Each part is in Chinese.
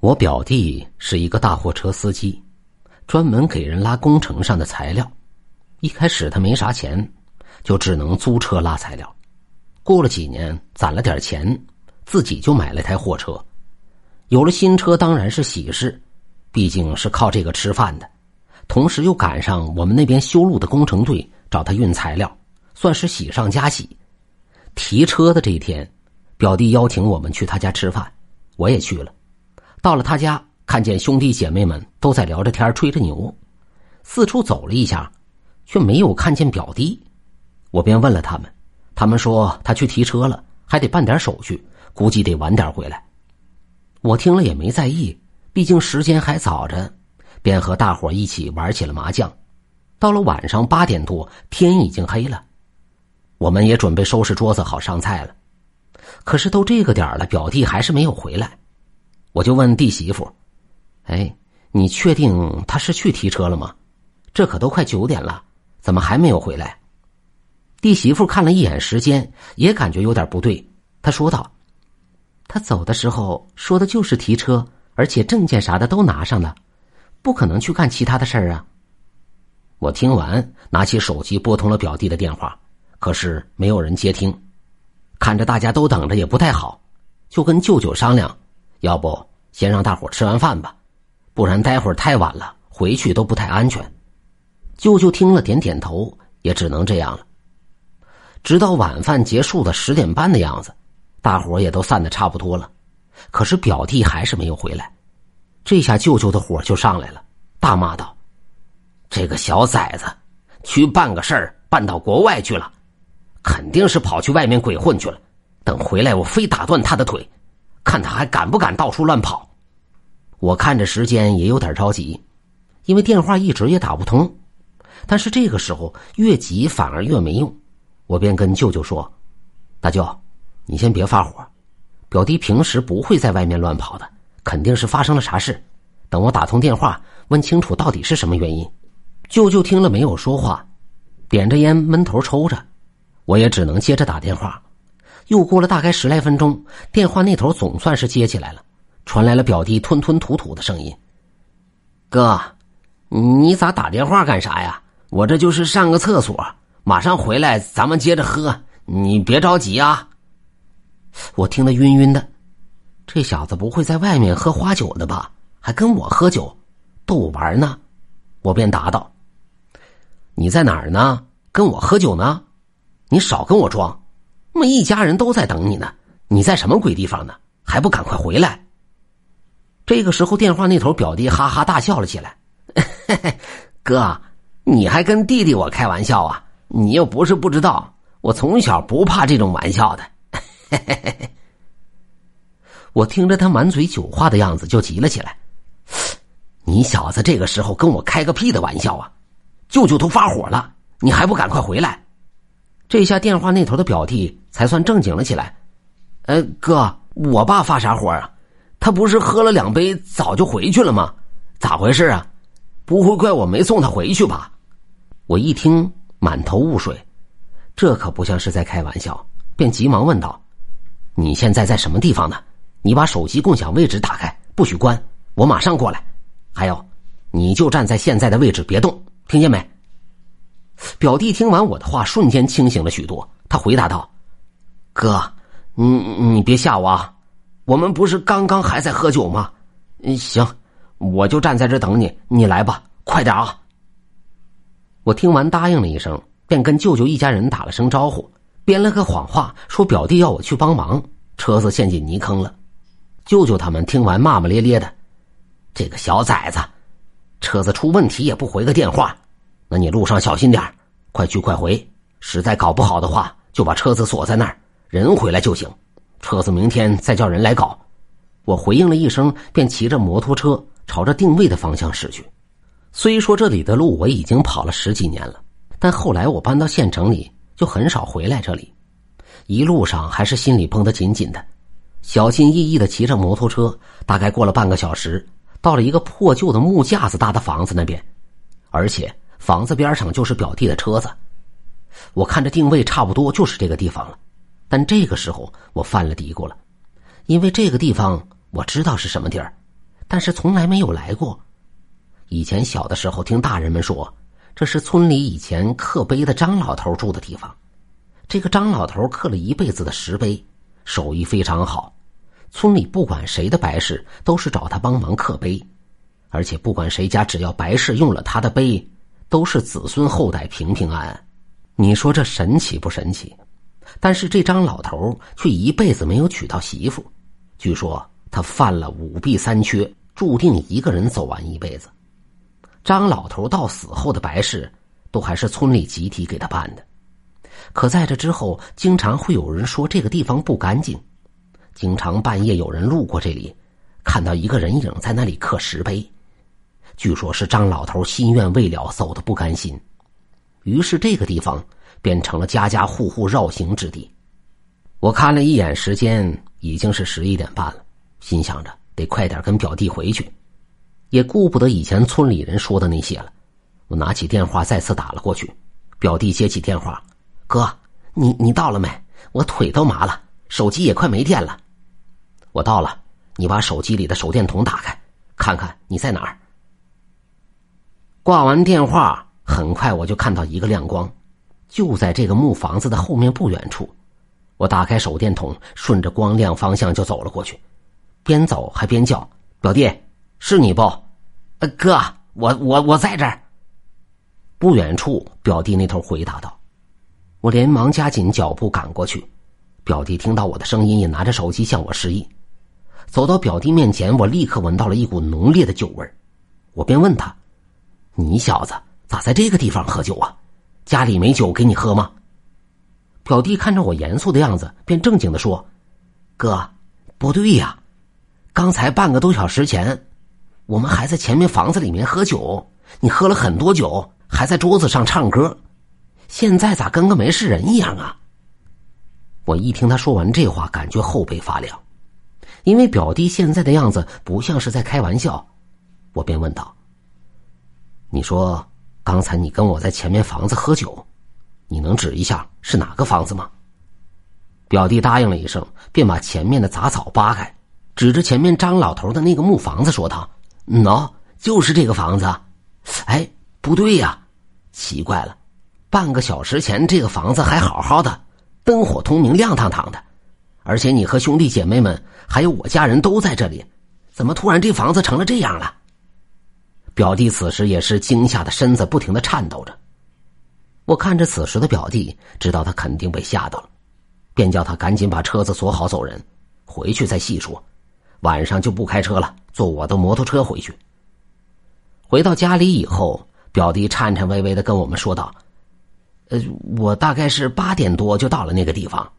我表弟是一个大货车司机，专门给人拉工程上的材料。一开始他没啥钱，就只能租车拉材料。过了几年，攒了点钱，自己就买了台货车。有了新车，当然是喜事，毕竟是靠这个吃饭的。同时又赶上我们那边修路的工程队找他运材料，算是喜上加喜。提车的这一天，表弟邀请我们去他家吃饭，我也去了。到了他家，看见兄弟姐妹们都在聊着天、吹着牛，四处走了一下，却没有看见表弟。我便问了他们，他们说他去提车了，还得办点手续，估计得晚点回来。我听了也没在意，毕竟时间还早着，便和大伙一起玩起了麻将。到了晚上八点多，天已经黑了，我们也准备收拾桌子好上菜了。可是都这个点了，表弟还是没有回来。我就问弟媳妇：“哎，你确定他是去提车了吗？这可都快九点了，怎么还没有回来？”弟媳妇看了一眼时间，也感觉有点不对。她说道：“他走的时候说的就是提车，而且证件啥的都拿上了，不可能去干其他的事儿啊。”我听完，拿起手机拨通了表弟的电话，可是没有人接听。看着大家都等着，也不太好，就跟舅舅商量。要不先让大伙吃完饭吧，不然待会儿太晚了，回去都不太安全。舅舅听了点点头，也只能这样了。直到晚饭结束的十点半的样子，大伙也都散的差不多了，可是表弟还是没有回来。这下舅舅的火就上来了，大骂道：“这个小崽子，去办个事儿办到国外去了，肯定是跑去外面鬼混去了。等回来，我非打断他的腿。”看他还敢不敢到处乱跑！我看着时间也有点着急，因为电话一直也打不通。但是这个时候越急反而越没用，我便跟舅舅说：“大舅，你先别发火，表弟平时不会在外面乱跑的，肯定是发生了啥事。等我打通电话问清楚到底是什么原因。”舅舅听了没有说话，点着烟闷头抽着，我也只能接着打电话。又过了大概十来分钟，电话那头总算是接起来了，传来了表弟吞吞吐吐的声音：“哥，你咋打电话干啥呀？我这就是上个厕所，马上回来，咱们接着喝。你别着急啊。”我听得晕晕的，这小子不会在外面喝花酒的吧？还跟我喝酒，逗我玩呢？我便答道：“你在哪儿呢？跟我喝酒呢？你少跟我装。”我们一家人都在等你呢，你在什么鬼地方呢？还不赶快回来！这个时候，电话那头表弟哈哈大笑了起来：“ 哥，你还跟弟弟我开玩笑啊？你又不是不知道，我从小不怕这种玩笑的。”我听着他满嘴酒话的样子，就急了起来：“你小子这个时候跟我开个屁的玩笑啊！舅舅都发火了，你还不赶快回来！”这下电话那头的表弟才算正经了起来。呃，哥，我爸发啥火啊？他不是喝了两杯早就回去了吗？咋回事啊？不会怪我没送他回去吧？我一听满头雾水，这可不像是在开玩笑，便急忙问道：“你现在在什么地方呢？你把手机共享位置打开，不许关，我马上过来。还有，你就站在现在的位置，别动，听见没？”表弟听完我的话，瞬间清醒了许多。他回答道：“哥，你你别吓我啊！我们不是刚刚还在喝酒吗？嗯，行，我就站在这等你。你来吧，快点啊！”我听完答应了一声，便跟舅舅一家人打了声招呼，编了个谎话，说表弟要我去帮忙，车子陷进泥坑了。舅舅他们听完骂骂咧咧的：“这个小崽子，车子出问题也不回个电话。”那你路上小心点快去快回。实在搞不好的话，就把车子锁在那儿，人回来就行。车子明天再叫人来搞。我回应了一声，便骑着摩托车朝着定位的方向驶去。虽说这里的路我已经跑了十几年了，但后来我搬到县城里，就很少回来这里。一路上还是心里绷得紧紧的，小心翼翼的骑着摩托车。大概过了半个小时，到了一个破旧的木架子搭的房子那边，而且。房子边上就是表弟的车子，我看着定位差不多就是这个地方了，但这个时候我犯了嘀咕了，因为这个地方我知道是什么地儿，但是从来没有来过。以前小的时候听大人们说，这是村里以前刻碑的张老头住的地方。这个张老头刻了一辈子的石碑，手艺非常好。村里不管谁的白事，都是找他帮忙刻碑，而且不管谁家只要白事用了他的碑，都是子孙后代平平安安。你说这神奇不神奇？但是这张老头却一辈子没有娶到媳妇，据说他犯了五弊三缺，注定一个人走完一辈子。张老头到死后的白事，都还是村里集体给他办的。可在这之后，经常会有人说这个地方不干净。经常半夜有人路过这里，看到一个人影在那里刻石碑，据说是张老头心愿未了，走的不甘心，于是这个地方变成了家家户户绕行之地。我看了一眼时间，已经是十一点半了，心想着得快点跟表弟回去，也顾不得以前村里人说的那些了。我拿起电话再次打了过去，表弟接起电话：“哥，你你到了没？我腿都麻了。”手机也快没电了，我到了，你把手机里的手电筒打开，看看你在哪儿。挂完电话，很快我就看到一个亮光，就在这个木房子的后面不远处。我打开手电筒，顺着光亮方向就走了过去，边走还边叫：“表弟，是你不？哥，我我我在这儿。”不远处，表弟那头回答道：“我连忙加紧脚步赶过去。”表弟听到我的声音，也拿着手机向我示意。走到表弟面前，我立刻闻到了一股浓烈的酒味我便问他：“你小子咋在这个地方喝酒啊？家里没酒给你喝吗？”表弟看着我严肃的样子，便正经的说：“哥，不对呀，刚才半个多小时前，我们还在前面房子里面喝酒，你喝了很多酒，还在桌子上唱歌，现在咋跟个没事人一样啊？”我一听他说完这话，感觉后背发凉，因为表弟现在的样子不像是在开玩笑。我便问道：“你说刚才你跟我在前面房子喝酒，你能指一下是哪个房子吗？”表弟答应了一声，便把前面的杂草扒开，指着前面张老头的那个木房子说道：“喏，就是这个房子。”哎，不对呀，奇怪了，半个小时前这个房子还好好的。灯火通明，亮堂堂的，而且你和兄弟姐妹们还有我家人都在这里，怎么突然这房子成了这样了？表弟此时也是惊吓的身子不停的颤抖着。我看着此时的表弟，知道他肯定被吓到了，便叫他赶紧把车子锁好走人，回去再细说。晚上就不开车了，坐我的摩托车回去。回到家里以后，表弟颤颤巍巍的跟我们说道。呃，我大概是八点多就到了那个地方，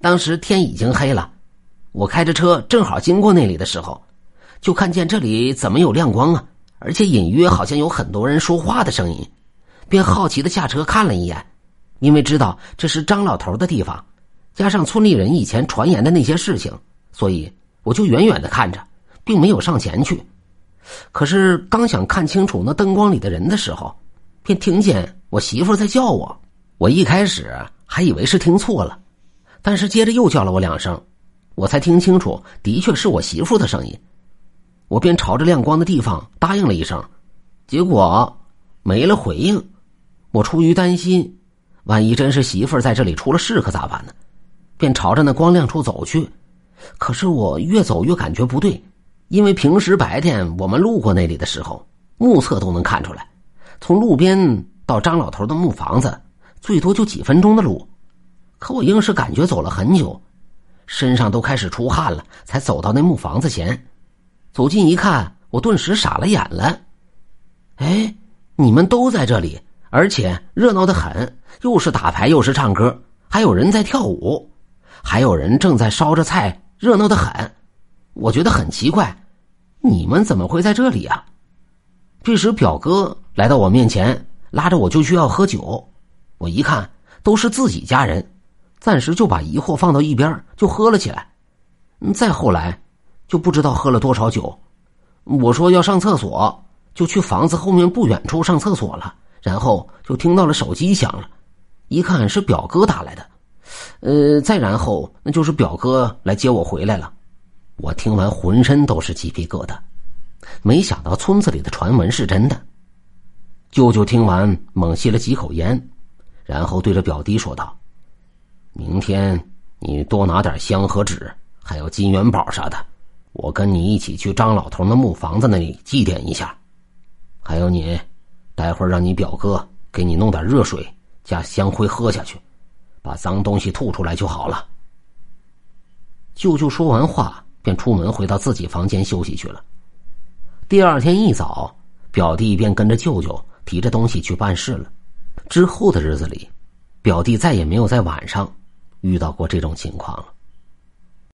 当时天已经黑了，我开着车正好经过那里的时候，就看见这里怎么有亮光啊，而且隐约好像有很多人说话的声音，便好奇的下车看了一眼，因为知道这是张老头的地方，加上村里人以前传言的那些事情，所以我就远远的看着，并没有上前去。可是刚想看清楚那灯光里的人的时候，便听见我媳妇在叫我。我一开始还以为是听错了，但是接着又叫了我两声，我才听清楚，的确是我媳妇的声音。我便朝着亮光的地方答应了一声，结果没了回应。我出于担心，万一真是媳妇在这里出了事可咋办呢？便朝着那光亮处走去。可是我越走越感觉不对，因为平时白天我们路过那里的时候，目测都能看出来，从路边到张老头的木房子。最多就几分钟的路，可我硬是感觉走了很久，身上都开始出汗了，才走到那木房子前。走近一看，我顿时傻了眼了。哎，你们都在这里，而且热闹的很，又是打牌又是唱歌，还有人在跳舞，还有人正在烧着菜，热闹的很。我觉得很奇怪，你们怎么会在这里啊？这时，表哥来到我面前，拉着我就去要喝酒。我一看都是自己家人，暂时就把疑惑放到一边，就喝了起来。再后来，就不知道喝了多少酒。我说要上厕所，就去房子后面不远处上厕所了。然后就听到了手机响了，一看是表哥打来的。呃，再然后那就是表哥来接我回来了。我听完浑身都是鸡皮疙瘩。没想到村子里的传闻是真的。舅舅听完，猛吸了几口烟，然后对着表弟说道：“明天你多拿点香和纸，还有金元宝啥的，我跟你一起去张老头的木房子那里祭奠一下。还有你，待会儿让你表哥给你弄点热水加香灰喝下去，把脏东西吐出来就好了。”舅舅说完话，便出门回到自己房间休息去了。第二天一早，表弟便跟着舅舅。提着东西去办事了。之后的日子里，表弟再也没有在晚上遇到过这种情况了。